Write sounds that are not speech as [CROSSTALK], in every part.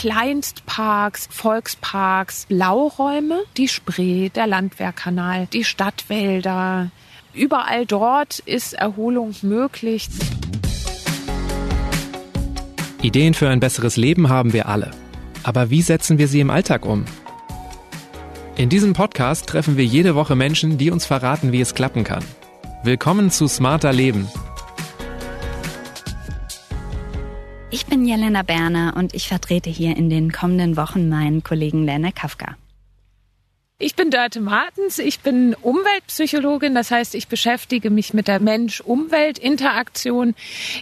Kleinstparks, Volksparks, Blauräume, die Spree, der Landwehrkanal, die Stadtwälder. Überall dort ist Erholung möglich. Ideen für ein besseres Leben haben wir alle. Aber wie setzen wir sie im Alltag um? In diesem Podcast treffen wir jede Woche Menschen, die uns verraten, wie es klappen kann. Willkommen zu Smarter Leben. Ich bin Jelena Berner und ich vertrete hier in den kommenden Wochen meinen Kollegen Lenne Kafka. Ich bin Dörte Martens, ich bin Umweltpsychologin, das heißt, ich beschäftige mich mit der Mensch-Umwelt-Interaktion,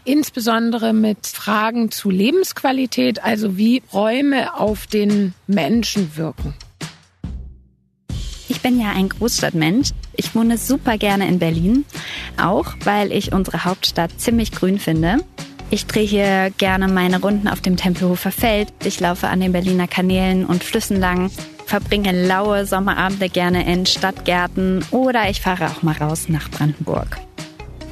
insbesondere mit Fragen zu Lebensqualität, also wie Räume auf den Menschen wirken. Ich bin ja ein Großstadtmensch. Ich wohne super gerne in Berlin, auch weil ich unsere Hauptstadt ziemlich grün finde. Ich drehe hier gerne meine Runden auf dem Tempelhofer Feld. Ich laufe an den Berliner Kanälen und Flüssen lang verbringe laue Sommerabende gerne in Stadtgärten oder ich fahre auch mal raus nach Brandenburg.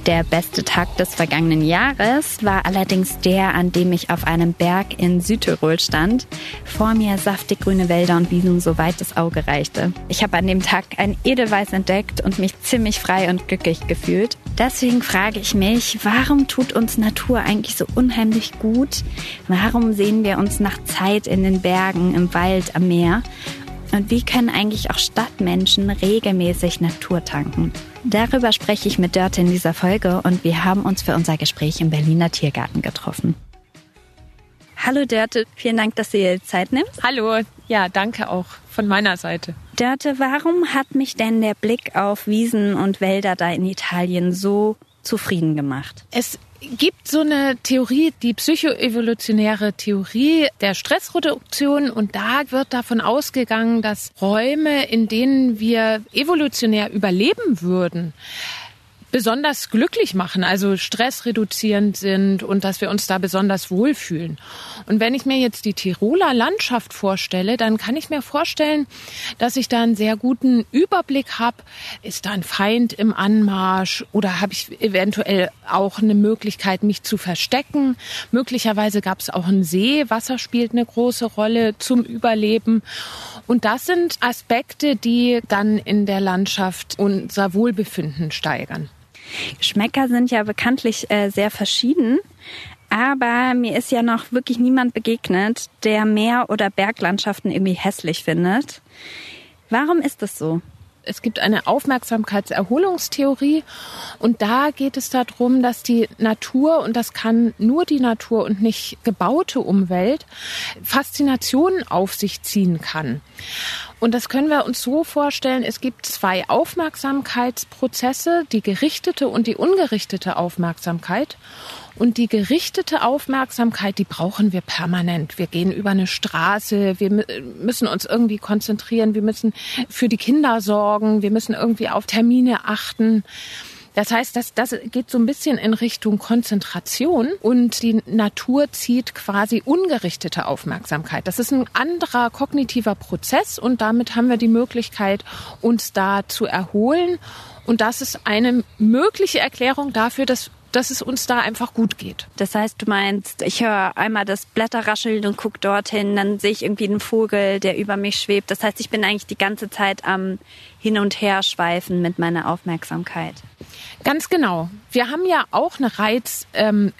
Der beste Tag des vergangenen Jahres war allerdings der, an dem ich auf einem Berg in Südtirol stand. Vor mir saftig grüne Wälder und Wiesen, soweit das Auge reichte. Ich habe an dem Tag ein Edelweiß entdeckt und mich ziemlich frei und glücklich gefühlt. Deswegen frage ich mich, warum tut uns Natur eigentlich so unheimlich gut? Warum sehen wir uns nach Zeit in den Bergen, im Wald, am Meer? Und wie können eigentlich auch Stadtmenschen regelmäßig Natur tanken? Darüber spreche ich mit Dörte in dieser Folge und wir haben uns für unser Gespräch im Berliner Tiergarten getroffen. Hallo Dörte, vielen Dank, dass du dir Zeit nimmst. Hallo, ja, danke auch von meiner Seite. Dörte, warum hat mich denn der Blick auf Wiesen und Wälder da in Italien so zufrieden gemacht? Es gibt so eine Theorie, die psychoevolutionäre Theorie der Stressreduktion und da wird davon ausgegangen, dass Räume, in denen wir evolutionär überleben würden, besonders glücklich machen, also stressreduzierend sind und dass wir uns da besonders wohlfühlen. Und wenn ich mir jetzt die Tiroler Landschaft vorstelle, dann kann ich mir vorstellen, dass ich da einen sehr guten Überblick habe. Ist da ein Feind im Anmarsch oder habe ich eventuell auch eine Möglichkeit, mich zu verstecken? Möglicherweise gab es auch einen See. Wasser spielt eine große Rolle zum Überleben. Und das sind Aspekte, die dann in der Landschaft unser Wohlbefinden steigern. Geschmäcker sind ja bekanntlich äh, sehr verschieden. Aber mir ist ja noch wirklich niemand begegnet, der Meer- oder Berglandschaften irgendwie hässlich findet. Warum ist das so? Es gibt eine Aufmerksamkeitserholungstheorie und da geht es darum, dass die Natur, und das kann nur die Natur und nicht gebaute Umwelt, Faszinationen auf sich ziehen kann. Und das können wir uns so vorstellen, es gibt zwei Aufmerksamkeitsprozesse, die gerichtete und die ungerichtete Aufmerksamkeit. Und die gerichtete Aufmerksamkeit, die brauchen wir permanent. Wir gehen über eine Straße, wir müssen uns irgendwie konzentrieren, wir müssen für die Kinder sorgen, wir müssen irgendwie auf Termine achten. Das heißt, das, das geht so ein bisschen in Richtung Konzentration und die Natur zieht quasi ungerichtete Aufmerksamkeit. Das ist ein anderer kognitiver Prozess und damit haben wir die Möglichkeit, uns da zu erholen. Und das ist eine mögliche Erklärung dafür, dass dass es uns da einfach gut geht. Das heißt, du meinst, ich höre einmal das Blätterrascheln und gucke dorthin, dann sehe ich irgendwie einen Vogel, der über mich schwebt. Das heißt, ich bin eigentlich die ganze Zeit am Hin und Her schweifen mit meiner Aufmerksamkeit. Ganz genau. Wir haben ja auch eine Reizflut ähm,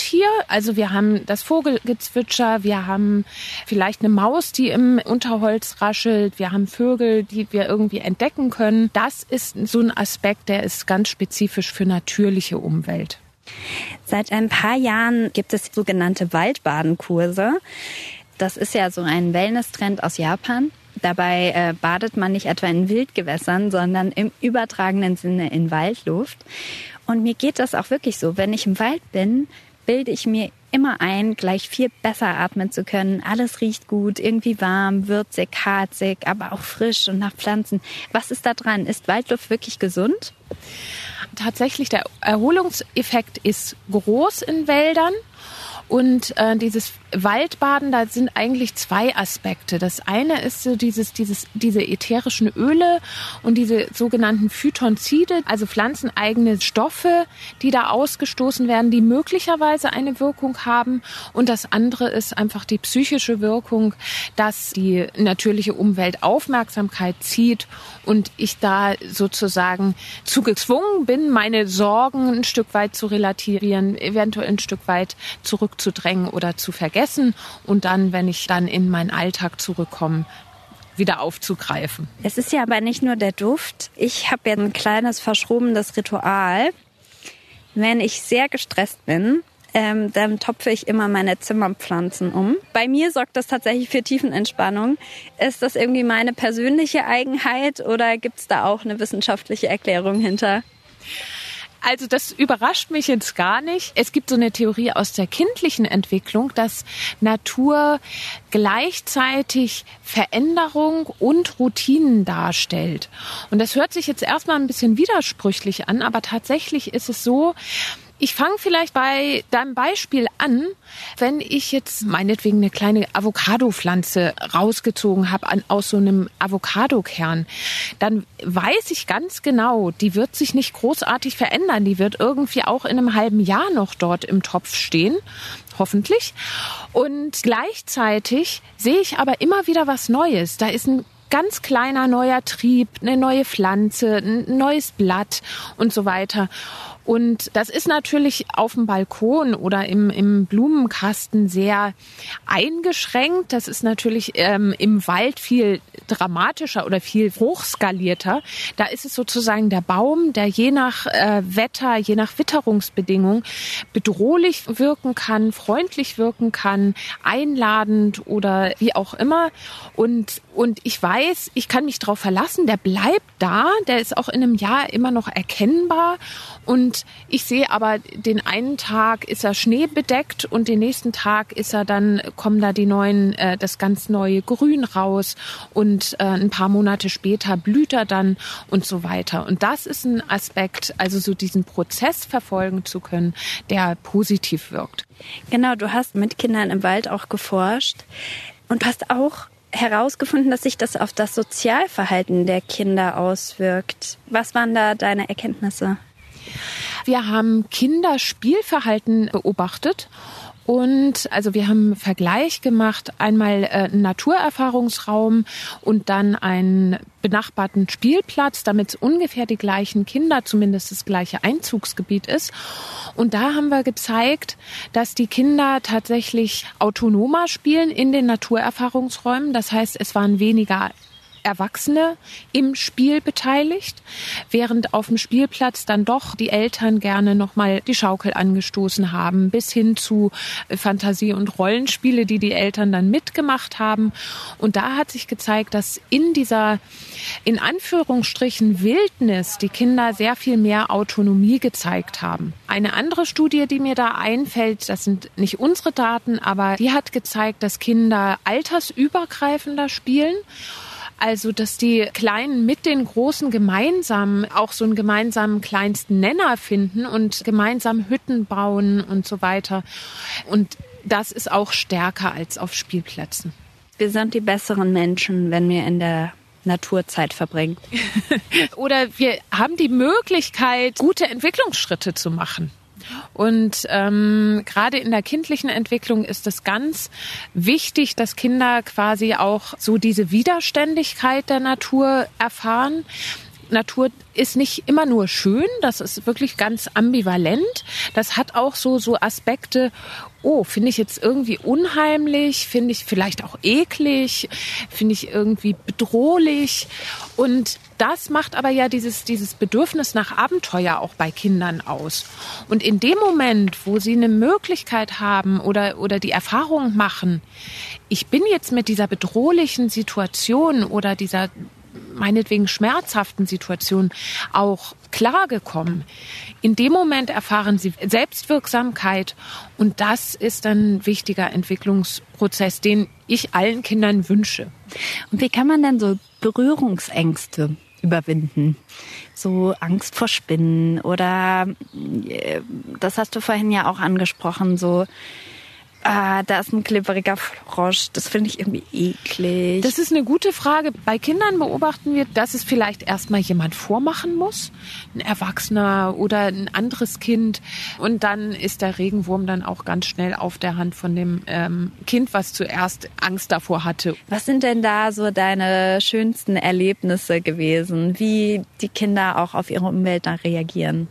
hier. Also wir haben das Vogelgezwitscher, wir haben vielleicht eine Maus, die im Unterholz raschelt, wir haben Vögel, die wir irgendwie entdecken können. Das ist so ein Aspekt, der ist ganz spezifisch für natürliche Umwelt. Seit ein paar Jahren gibt es sogenannte Waldbadenkurse. Das ist ja so ein Wellness-Trend aus Japan. Dabei äh, badet man nicht etwa in Wildgewässern, sondern im übertragenen Sinne in Waldluft. Und mir geht das auch wirklich so. Wenn ich im Wald bin, bilde ich mir immer ein, gleich viel besser atmen zu können. Alles riecht gut, irgendwie warm, würzig, harzig, aber auch frisch und nach Pflanzen. Was ist da dran? Ist Waldluft wirklich gesund? Tatsächlich, der Erholungseffekt ist groß in Wäldern. Und äh, dieses Waldbaden, da sind eigentlich zwei Aspekte. Das eine ist so dieses, dieses, diese ätherischen Öle und diese sogenannten Phytonzide, also pflanzeneigene Stoffe, die da ausgestoßen werden, die möglicherweise eine Wirkung haben. Und das andere ist einfach die psychische Wirkung, dass die natürliche Umwelt Aufmerksamkeit zieht und ich da sozusagen zu gezwungen bin, meine Sorgen ein Stück weit zu relativieren, eventuell ein Stück weit zurückzudrängen oder zu vergessen und dann, wenn ich dann in meinen Alltag zurückkomme, wieder aufzugreifen. Es ist ja aber nicht nur der Duft. Ich habe ja ein kleines verschrobenes Ritual. Wenn ich sehr gestresst bin, ähm, dann topfe ich immer meine Zimmerpflanzen um. Bei mir sorgt das tatsächlich für Tiefenentspannung. Ist das irgendwie meine persönliche Eigenheit oder gibt es da auch eine wissenschaftliche Erklärung hinter? Also das überrascht mich jetzt gar nicht. Es gibt so eine Theorie aus der kindlichen Entwicklung, dass Natur gleichzeitig Veränderung und Routinen darstellt. Und das hört sich jetzt erstmal ein bisschen widersprüchlich an, aber tatsächlich ist es so, ich fange vielleicht bei deinem Beispiel an, wenn ich jetzt meinetwegen eine kleine Avocado-Pflanze rausgezogen habe aus so einem Avocadokern, dann weiß ich ganz genau, die wird sich nicht großartig verändern. Die wird irgendwie auch in einem halben Jahr noch dort im Topf stehen hoffentlich. Und gleichzeitig sehe ich aber immer wieder was Neues. Da ist ein ganz kleiner neuer Trieb, eine neue Pflanze, ein neues Blatt und so weiter. Und das ist natürlich auf dem Balkon oder im, im Blumenkasten sehr eingeschränkt. Das ist natürlich ähm, im Wald viel dramatischer oder viel hochskalierter. Da ist es sozusagen der Baum, der je nach äh, Wetter, je nach Witterungsbedingung bedrohlich wirken kann, freundlich wirken kann, einladend oder wie auch immer. Und, und ich weiß, ich kann mich darauf verlassen, der bleibt da, der ist auch in einem Jahr immer noch erkennbar und und ich sehe aber, den einen Tag ist er schneebedeckt und den nächsten Tag ist er dann, kommen da die neuen, äh, das ganz neue Grün raus und äh, ein paar Monate später blüht er dann und so weiter. Und das ist ein Aspekt, also so diesen Prozess verfolgen zu können, der positiv wirkt. Genau, du hast mit Kindern im Wald auch geforscht und hast auch herausgefunden, dass sich das auf das Sozialverhalten der Kinder auswirkt. Was waren da deine Erkenntnisse? Wir haben Kinderspielverhalten beobachtet und also wir haben einen Vergleich gemacht, einmal äh, einen Naturerfahrungsraum und dann einen benachbarten Spielplatz, damit es ungefähr die gleichen Kinder, zumindest das gleiche Einzugsgebiet ist. Und da haben wir gezeigt, dass die Kinder tatsächlich autonomer spielen in den Naturerfahrungsräumen. Das heißt, es waren weniger Erwachsene im Spiel beteiligt, während auf dem Spielplatz dann doch die Eltern gerne nochmal die Schaukel angestoßen haben, bis hin zu Fantasie- und Rollenspiele, die die Eltern dann mitgemacht haben. Und da hat sich gezeigt, dass in dieser, in Anführungsstrichen, Wildnis die Kinder sehr viel mehr Autonomie gezeigt haben. Eine andere Studie, die mir da einfällt, das sind nicht unsere Daten, aber die hat gezeigt, dass Kinder altersübergreifender spielen also, dass die Kleinen mit den Großen gemeinsam auch so einen gemeinsamen kleinsten Nenner finden und gemeinsam Hütten bauen und so weiter. Und das ist auch stärker als auf Spielplätzen. Wir sind die besseren Menschen, wenn wir in der Naturzeit verbringen. [LAUGHS] Oder wir haben die Möglichkeit, gute Entwicklungsschritte zu machen. Und ähm, gerade in der kindlichen Entwicklung ist es ganz wichtig, dass Kinder quasi auch so diese Widerständigkeit der Natur erfahren. Natur ist nicht immer nur schön, das ist wirklich ganz ambivalent. Das hat auch so, so Aspekte, oh, finde ich jetzt irgendwie unheimlich, finde ich vielleicht auch eklig, finde ich irgendwie bedrohlich. Und das macht aber ja dieses, dieses Bedürfnis nach Abenteuer auch bei Kindern aus. Und in dem Moment, wo sie eine Möglichkeit haben oder, oder die Erfahrung machen, ich bin jetzt mit dieser bedrohlichen Situation oder dieser meinetwegen schmerzhaften Situation auch klargekommen. In dem Moment erfahren sie Selbstwirksamkeit und das ist ein wichtiger Entwicklungsprozess, den ich allen Kindern wünsche. Und wie kann man denn so Berührungsängste überwinden? So Angst vor Spinnen oder äh, das hast du vorhin ja auch angesprochen, so Ah, da ist ein klipperiger Frosch. Das finde ich irgendwie eklig. Das ist eine gute Frage. Bei Kindern beobachten wir, dass es vielleicht erstmal jemand vormachen muss. Ein Erwachsener oder ein anderes Kind. Und dann ist der Regenwurm dann auch ganz schnell auf der Hand von dem ähm, Kind, was zuerst Angst davor hatte. Was sind denn da so deine schönsten Erlebnisse gewesen? Wie die Kinder auch auf ihre Umwelt dann reagieren?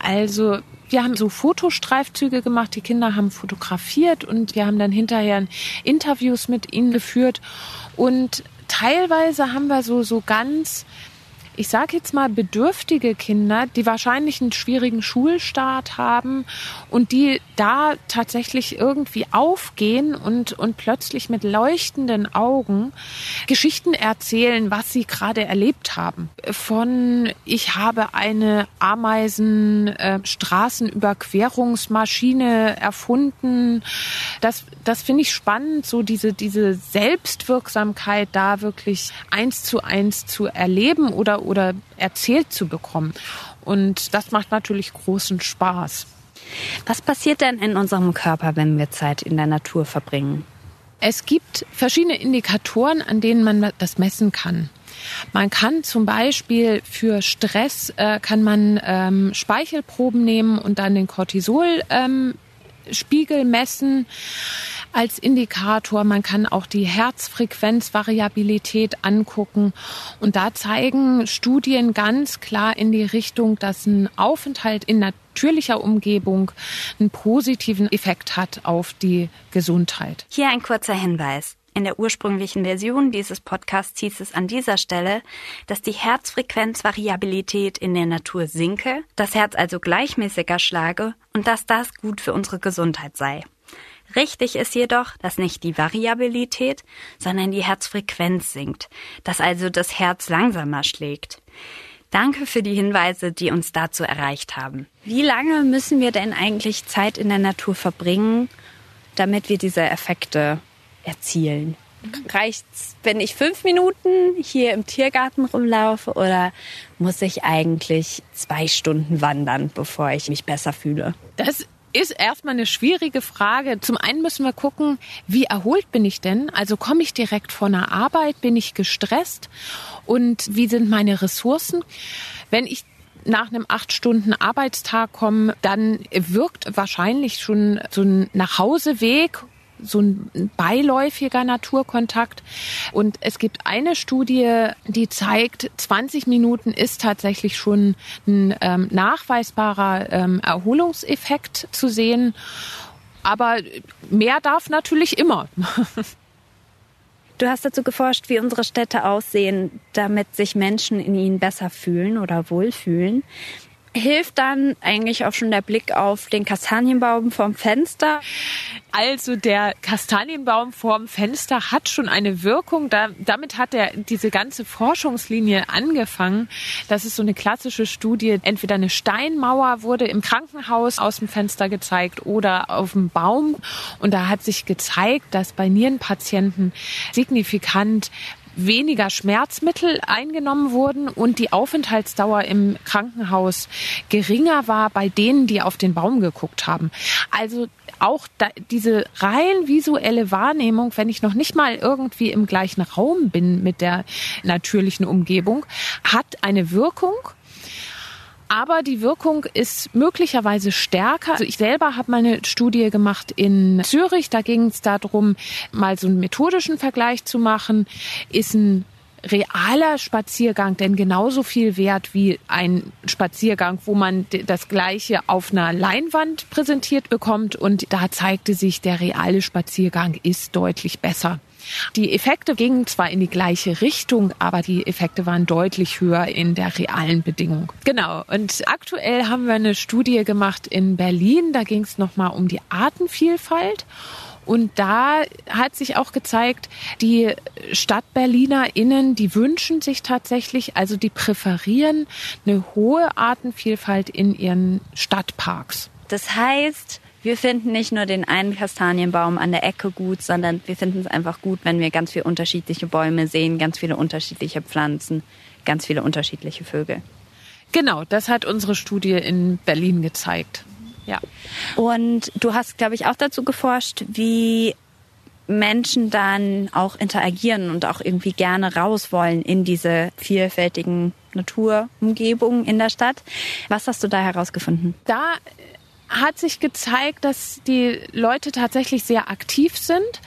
Also wir haben so Fotostreifzüge gemacht, die Kinder haben fotografiert und wir haben dann hinterher Interviews mit ihnen geführt. Und teilweise haben wir so so ganz ich sage jetzt mal, bedürftige Kinder, die wahrscheinlich einen schwierigen Schulstart haben und die da tatsächlich irgendwie aufgehen und, und plötzlich mit leuchtenden Augen Geschichten erzählen, was sie gerade erlebt haben. Von ich habe eine Ameisen äh, erfunden. Das, das finde ich spannend, so diese, diese Selbstwirksamkeit da wirklich eins zu eins zu erleben oder oder erzählt zu bekommen. Und das macht natürlich großen Spaß. Was passiert denn in unserem Körper, wenn wir Zeit in der Natur verbringen? Es gibt verschiedene Indikatoren, an denen man das messen kann. Man kann zum Beispiel für Stress äh, kann man ähm, Speichelproben nehmen und dann den Cortisolspiegel ähm, messen als Indikator. Man kann auch die Herzfrequenzvariabilität angucken. Und da zeigen Studien ganz klar in die Richtung, dass ein Aufenthalt in natürlicher Umgebung einen positiven Effekt hat auf die Gesundheit. Hier ein kurzer Hinweis. In der ursprünglichen Version dieses Podcasts hieß es an dieser Stelle, dass die Herzfrequenzvariabilität in der Natur sinke, das Herz also gleichmäßiger schlage und dass das gut für unsere Gesundheit sei. Richtig ist jedoch, dass nicht die Variabilität, sondern die Herzfrequenz sinkt, dass also das Herz langsamer schlägt. Danke für die Hinweise, die uns dazu erreicht haben. Wie lange müssen wir denn eigentlich Zeit in der Natur verbringen, damit wir diese Effekte erzielen? Reicht's, wenn ich fünf Minuten hier im Tiergarten rumlaufe oder muss ich eigentlich zwei Stunden wandern, bevor ich mich besser fühle? Das ist erstmal eine schwierige Frage. Zum einen müssen wir gucken, wie erholt bin ich denn? Also komme ich direkt von der Arbeit? Bin ich gestresst? Und wie sind meine Ressourcen? Wenn ich nach einem acht Stunden Arbeitstag komme, dann wirkt wahrscheinlich schon so ein Nachhauseweg so ein beiläufiger Naturkontakt. Und es gibt eine Studie, die zeigt, 20 Minuten ist tatsächlich schon ein ähm, nachweisbarer ähm, Erholungseffekt zu sehen. Aber mehr darf natürlich immer. Du hast dazu geforscht, wie unsere Städte aussehen, damit sich Menschen in ihnen besser fühlen oder wohlfühlen hilft dann eigentlich auch schon der Blick auf den Kastanienbaum vorm Fenster. Also der Kastanienbaum vorm Fenster hat schon eine Wirkung. Da, damit hat er diese ganze Forschungslinie angefangen. Das ist so eine klassische Studie. Entweder eine Steinmauer wurde im Krankenhaus aus dem Fenster gezeigt oder auf dem Baum. Und da hat sich gezeigt, dass bei Nierenpatienten signifikant weniger Schmerzmittel eingenommen wurden und die Aufenthaltsdauer im Krankenhaus geringer war bei denen, die auf den Baum geguckt haben. Also auch da, diese rein visuelle Wahrnehmung, wenn ich noch nicht mal irgendwie im gleichen Raum bin mit der natürlichen Umgebung, hat eine Wirkung aber die Wirkung ist möglicherweise stärker. Also ich selber habe mal eine Studie gemacht in Zürich. Da ging es darum, mal so einen methodischen Vergleich zu machen. Ist ein realer Spaziergang denn genauso viel wert wie ein Spaziergang, wo man das Gleiche auf einer Leinwand präsentiert bekommt. Und da zeigte sich, der reale Spaziergang ist deutlich besser. Die Effekte gingen zwar in die gleiche Richtung, aber die Effekte waren deutlich höher in der realen Bedingung. Genau. Und aktuell haben wir eine Studie gemacht in Berlin. Da ging es nochmal um die Artenvielfalt. Und da hat sich auch gezeigt, die StadtberlinerInnen, die wünschen sich tatsächlich, also die präferieren eine hohe Artenvielfalt in ihren Stadtparks. Das heißt, wir finden nicht nur den einen Kastanienbaum an der Ecke gut, sondern wir finden es einfach gut, wenn wir ganz viele unterschiedliche Bäume sehen, ganz viele unterschiedliche Pflanzen, ganz viele unterschiedliche Vögel. Genau, das hat unsere Studie in Berlin gezeigt. Ja. Und du hast, glaube ich, auch dazu geforscht, wie Menschen dann auch interagieren und auch irgendwie gerne raus wollen in diese vielfältigen Naturumgebungen in der Stadt. Was hast du da herausgefunden? Da hat sich gezeigt, dass die Leute tatsächlich sehr aktiv sind.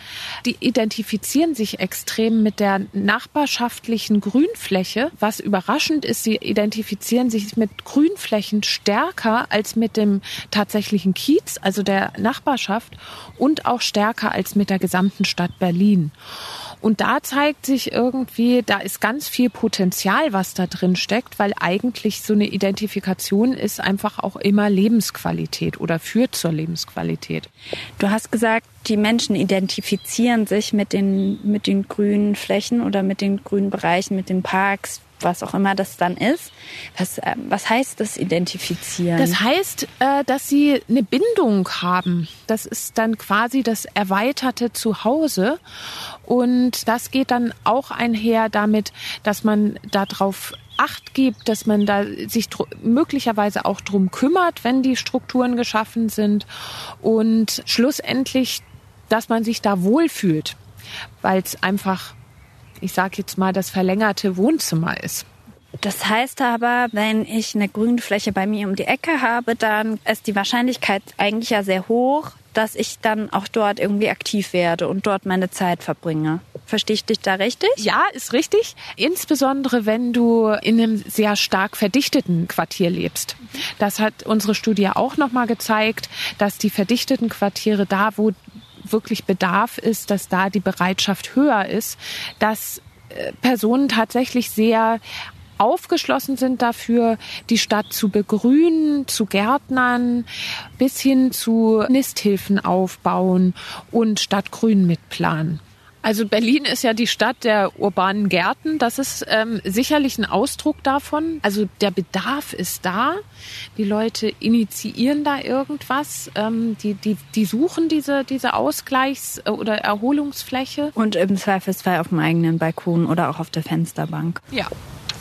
Die identifizieren sich extrem mit der nachbarschaftlichen Grünfläche. Was überraschend ist, sie identifizieren sich mit Grünflächen stärker als mit dem tatsächlichen Kiez, also der Nachbarschaft, und auch stärker als mit der gesamten Stadt Berlin. Und da zeigt sich irgendwie, da ist ganz viel Potenzial, was da drin steckt, weil eigentlich so eine Identifikation ist einfach auch immer Lebensqualität oder führt zur Lebensqualität. Du hast gesagt, die Menschen identifizieren sich mit den, mit den grünen Flächen oder mit den grünen Bereichen, mit den Parks was auch immer das dann ist. Was, äh, was heißt das Identifizieren? Das heißt, äh, dass sie eine Bindung haben. Das ist dann quasi das erweiterte Zuhause. Und das geht dann auch einher damit, dass man darauf Acht gibt, dass man da sich möglicherweise auch drum kümmert, wenn die Strukturen geschaffen sind und schlussendlich, dass man sich da wohlfühlt, weil es einfach ich sage jetzt mal, das verlängerte Wohnzimmer ist. Das heißt aber, wenn ich eine Grünfläche bei mir um die Ecke habe, dann ist die Wahrscheinlichkeit eigentlich ja sehr hoch, dass ich dann auch dort irgendwie aktiv werde und dort meine Zeit verbringe. Verstehe ich dich da richtig? Ja, ist richtig. Insbesondere wenn du in einem sehr stark verdichteten Quartier lebst. Das hat unsere Studie auch nochmal gezeigt, dass die verdichteten Quartiere da, wo wirklich Bedarf ist, dass da die Bereitschaft höher ist, dass äh, Personen tatsächlich sehr aufgeschlossen sind dafür, die Stadt zu begrünen, zu Gärtnern, bis hin zu Nisthilfen aufbauen und Stadtgrün mitplanen. Also Berlin ist ja die Stadt der urbanen Gärten. Das ist ähm, sicherlich ein Ausdruck davon. Also der Bedarf ist da. Die Leute initiieren da irgendwas. Ähm, die, die, die suchen diese, diese Ausgleichs- oder Erholungsfläche. Und im Zweifelsfall auf dem eigenen Balkon oder auch auf der Fensterbank. Ja,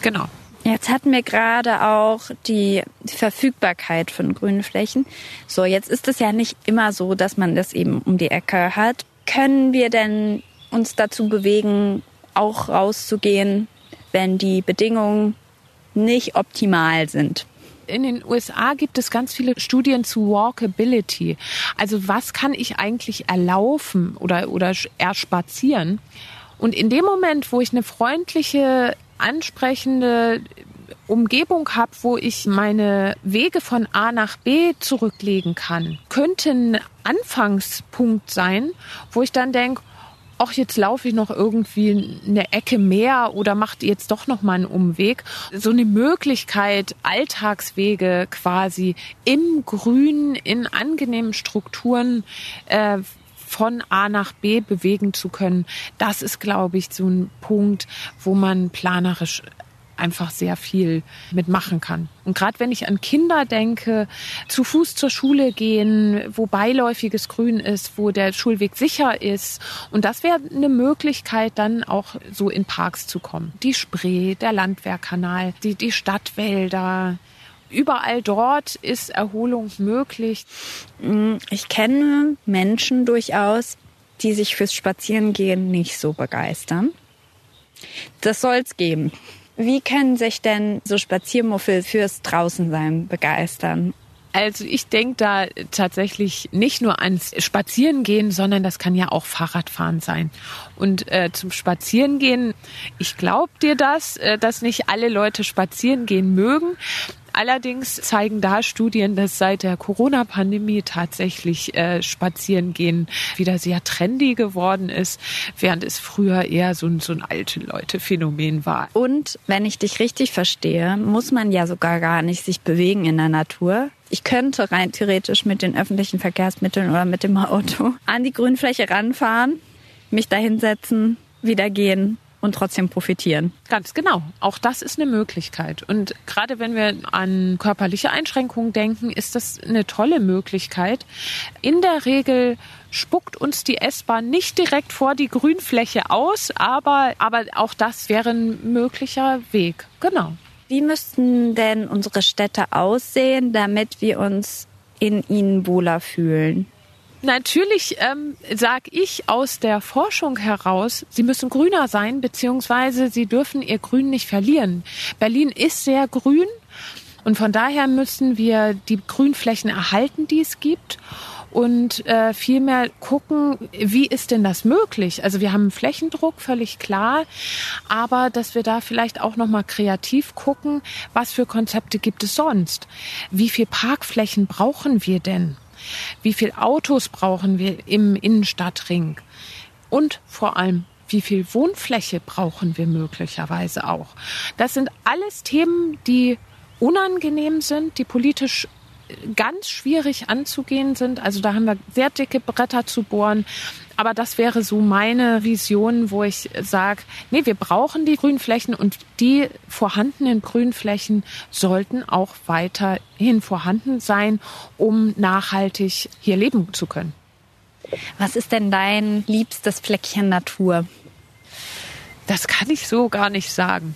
genau. Jetzt hatten wir gerade auch die Verfügbarkeit von grünen Flächen. So, jetzt ist es ja nicht immer so, dass man das eben um die Ecke hat. Können wir denn uns dazu bewegen, auch rauszugehen, wenn die Bedingungen nicht optimal sind. In den USA gibt es ganz viele Studien zu Walkability. Also was kann ich eigentlich erlaufen oder, oder erspazieren? Und in dem Moment, wo ich eine freundliche, ansprechende Umgebung habe, wo ich meine Wege von A nach B zurücklegen kann, könnte ein Anfangspunkt sein, wo ich dann denke, ach, jetzt laufe ich noch irgendwie eine Ecke mehr oder macht jetzt doch noch mal einen Umweg. So eine Möglichkeit, Alltagswege quasi im Grün, in angenehmen Strukturen äh, von A nach B bewegen zu können, das ist, glaube ich, so ein Punkt, wo man planerisch einfach sehr viel mitmachen kann. Und gerade wenn ich an Kinder denke, zu Fuß zur Schule gehen, wo beiläufiges Grün ist, wo der Schulweg sicher ist. Und das wäre eine Möglichkeit, dann auch so in Parks zu kommen. Die Spree, der Landwehrkanal, die, die Stadtwälder. Überall dort ist Erholung möglich. Ich kenne Menschen durchaus, die sich fürs Spazierengehen nicht so begeistern. Das soll es geben. Wie können sich denn so Spaziermuffel fürs Draußensein begeistern? Also ich denke da tatsächlich nicht nur ans Spazierengehen, sondern das kann ja auch Fahrradfahren sein. Und äh, zum Spazierengehen, ich glaube dir das, äh, dass nicht alle Leute spazieren gehen mögen. Allerdings zeigen da Studien, dass seit der Corona-Pandemie tatsächlich äh, Spazierengehen wieder sehr trendy geworden ist, während es früher eher so ein, so ein alte Leute-Phänomen war. Und wenn ich dich richtig verstehe, muss man ja sogar gar nicht sich bewegen in der Natur. Ich könnte rein theoretisch mit den öffentlichen Verkehrsmitteln oder mit dem Auto an die Grünfläche ranfahren, mich da hinsetzen, wieder gehen und trotzdem profitieren. Ganz genau. Auch das ist eine Möglichkeit. Und gerade wenn wir an körperliche Einschränkungen denken, ist das eine tolle Möglichkeit. In der Regel spuckt uns die S-Bahn nicht direkt vor die Grünfläche aus, aber, aber auch das wäre ein möglicher Weg. Genau. Wie müssten denn unsere Städte aussehen, damit wir uns in ihnen wohler fühlen? Natürlich ähm, sage ich aus der Forschung heraus, sie müssen grüner sein, beziehungsweise sie dürfen ihr Grün nicht verlieren. Berlin ist sehr grün und von daher müssen wir die Grünflächen erhalten, die es gibt und äh, vielmehr gucken, wie ist denn das möglich? Also wir haben Flächendruck, völlig klar, aber dass wir da vielleicht auch noch mal kreativ gucken, was für Konzepte gibt es sonst? Wie viel Parkflächen brauchen wir denn? Wie viel Autos brauchen wir im Innenstadtring? Und vor allem, wie viel Wohnfläche brauchen wir möglicherweise auch? Das sind alles Themen, die unangenehm sind, die politisch ganz schwierig anzugehen sind. Also da haben wir sehr dicke Bretter zu bohren. Aber das wäre so meine Vision, wo ich sage, nee, wir brauchen die Grünflächen und die vorhandenen Grünflächen sollten auch weiterhin vorhanden sein, um nachhaltig hier leben zu können. Was ist denn dein liebstes Fleckchen Natur? Das kann ich so gar nicht sagen.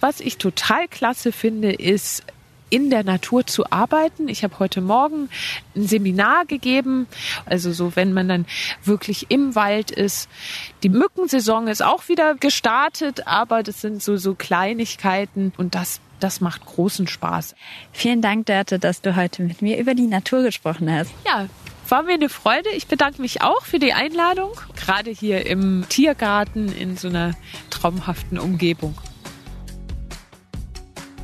Was ich total klasse finde, ist in der Natur zu arbeiten. Ich habe heute Morgen ein Seminar gegeben, also so, wenn man dann wirklich im Wald ist. Die Mückensaison ist auch wieder gestartet, aber das sind so, so Kleinigkeiten und das das macht großen Spaß. Vielen Dank, Dörte, dass du heute mit mir über die Natur gesprochen hast. Ja, war mir eine Freude. Ich bedanke mich auch für die Einladung, gerade hier im Tiergarten in so einer traumhaften Umgebung.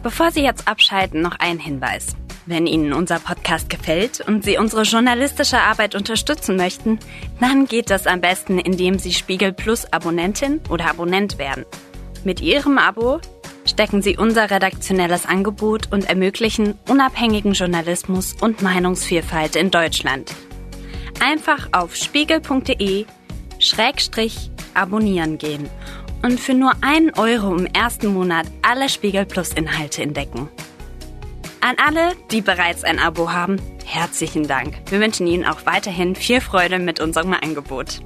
Bevor Sie jetzt abschalten, noch ein Hinweis. Wenn Ihnen unser Podcast gefällt und Sie unsere journalistische Arbeit unterstützen möchten, dann geht das am besten, indem Sie Spiegel Plus Abonnentin oder Abonnent werden. Mit Ihrem Abo stecken Sie unser redaktionelles Angebot und ermöglichen unabhängigen Journalismus und Meinungsvielfalt in Deutschland. Einfach auf spiegel.de Schrägstrich abonnieren gehen und für nur einen Euro im ersten Monat alle Spiegel Plus Inhalte entdecken. An alle, die bereits ein Abo haben, herzlichen Dank. Wir wünschen Ihnen auch weiterhin viel Freude mit unserem Angebot.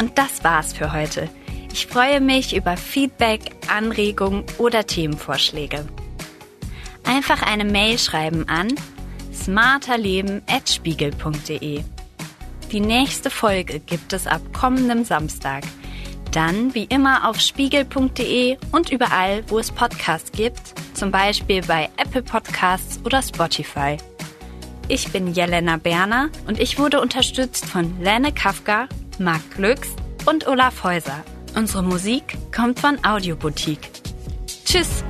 Und das war's für heute. Ich freue mich über Feedback, Anregungen oder Themenvorschläge. Einfach eine Mail schreiben an smarterleben.spiegel.de. Die nächste Folge gibt es ab kommendem Samstag – dann wie immer auf spiegel.de und überall, wo es Podcasts gibt, zum Beispiel bei Apple Podcasts oder Spotify. Ich bin Jelena Berner und ich wurde unterstützt von Lene Kafka, Marc Glücks und Olaf Häuser. Unsere Musik kommt von Audioboutique. Tschüss!